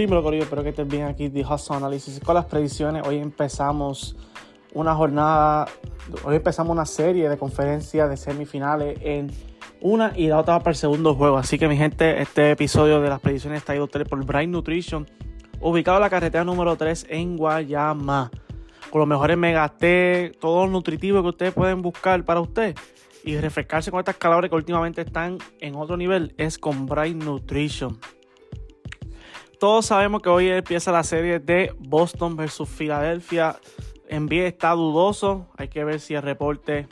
Dímelo, Corillo, espero que estés bien aquí de Hustle Analysis con las predicciones. Hoy empezamos una jornada, hoy empezamos una serie de conferencias de semifinales en una y la otra para el segundo juego. Así que, mi gente, este episodio de las predicciones está ido por Bright Nutrition, ubicado en la carretera número 3 en Guayama. Con los mejores megaté, todo lo nutritivo que ustedes pueden buscar para usted y refrescarse con estas calabres que últimamente están en otro nivel es con Bright Nutrition. Todos sabemos que hoy empieza la serie de Boston versus Filadelfia. NBA está dudoso. Hay que ver si el reporte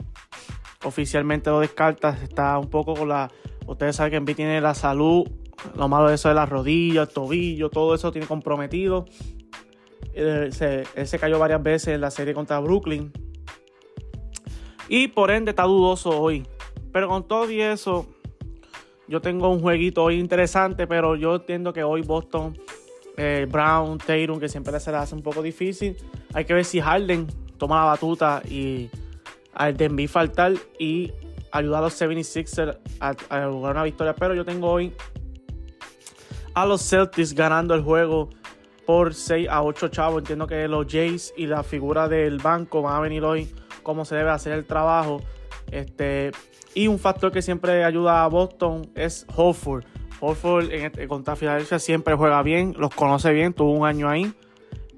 oficialmente lo descarta. Está un poco con la. Ustedes saben que Embiid tiene la salud. Lo malo de eso de las rodillas, el tobillo, todo eso tiene comprometido. Se, él se cayó varias veces en la serie contra Brooklyn. Y por ende está dudoso hoy. Pero con todo y eso, yo tengo un jueguito hoy interesante, pero yo entiendo que hoy Boston, eh, Brown, Tatum, que siempre se le hace un poco difícil. Hay que ver si Harden toma la batuta y al Denby faltar y ayudar a los 76ers a, a lograr una victoria. Pero yo tengo hoy a los Celtics ganando el juego por 6 a 8 chavos. Entiendo que los Jays y la figura del banco van a venir hoy como se debe hacer el trabajo. Este, y un factor que siempre ayuda a Boston es. Horford en este, contra Filadelfia siempre juega bien, los conoce bien, tuvo un año ahí.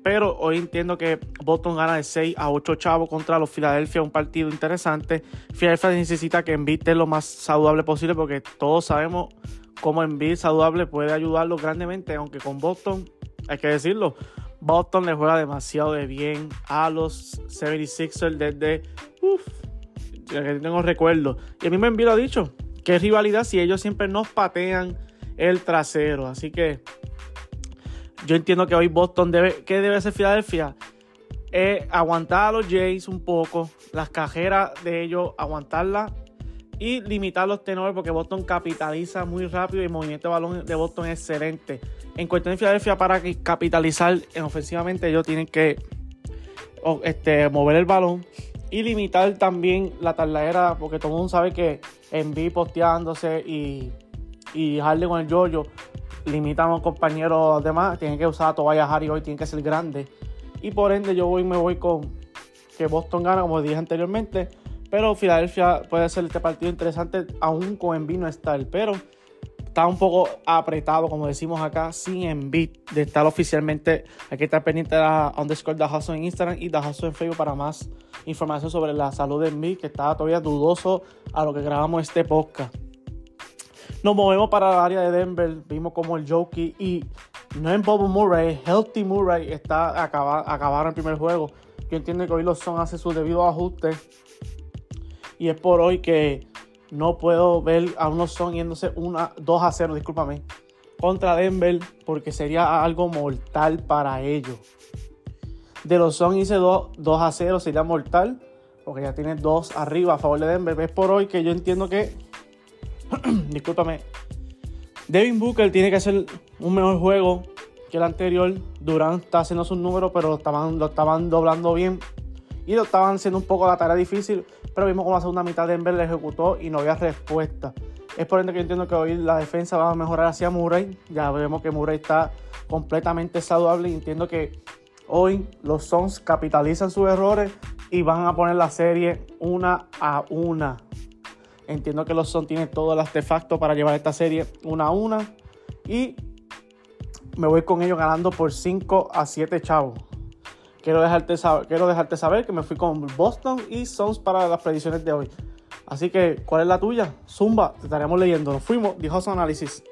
Pero hoy entiendo que Boston gana de 6 a 8 chavos contra los Filadelfia, un partido interesante. Filadelfia necesita que Embiid esté lo más saludable posible porque todos sabemos cómo Embiid saludable puede ayudarlo grandemente, aunque con Boston, hay que decirlo, Boston le juega demasiado de bien a los 76ers desde... que tengo recuerdo. Y a mí me envío lo dicho, qué rivalidad si ellos siempre nos patean el trasero. Así que yo entiendo que hoy Boston debe, ¿qué debe hacer Filadelfia? Eh, aguantar a los Jays un poco, las cajeras de ellos, aguantarlas y limitar los tenores porque Boston capitaliza muy rápido y el movimiento de balón de Boston es excelente. En cuestión de Filadelfia, para capitalizar en ofensivamente, ellos tienen que este, mover el balón y limitar también la taladera, porque todo el mundo sabe que en posteándose y, y Harden con el yoyo limitan a los compañeros demás, tienen que usar a Tobias Harry hoy, tienen que ser grande. Y por ende yo voy, me voy con que Boston gana, como dije anteriormente. Pero Filadelfia puede ser este partido interesante, aún con Embiid no estar. Pero está un poco apretado, como decimos acá, sin Embiid de estar oficialmente. Hay que estar pendiente de la underscore de Hustle en Instagram y de en Facebook para más información sobre la salud de Embiid, que está todavía dudoso a lo que grabamos este podcast. Nos movemos para el área de Denver. Vimos como el Jokey y no en Bob Murray, Healthy Murray está acabar, acabar el primer juego. Yo entiendo que hoy los son hace su debido ajuste. Y es por hoy que no puedo ver a unos son yéndose una, 2 a 0, discúlpame, contra Denver porque sería algo mortal para ellos. De los son hice 2, 2 a 0, sería mortal porque ya tiene 2 arriba a favor de Denver. Es por hoy que yo entiendo que, discúlpame, Devin Booker tiene que hacer un mejor juego que el anterior. Durant está haciendo sus números, pero lo estaban, lo estaban doblando bien y lo estaban haciendo un poco la tarea difícil pero vimos como la segunda mitad de Denver le ejecutó y no había respuesta. Es por ende que yo entiendo que hoy la defensa va a mejorar hacia Murray. Ya vemos que Murray está completamente saludable entiendo que hoy los Suns capitalizan sus errores y van a poner la serie una a una. Entiendo que los Suns tienen todo el artefacto para llevar esta serie una a una y me voy con ellos ganando por 5 a 7 chavos. Quiero dejarte, saber, quiero dejarte saber que me fui con Boston y Suns para las predicciones de hoy. Así que, ¿cuál es la tuya? Zumba, te estaremos leyendo. Nos fuimos, dijo su análisis.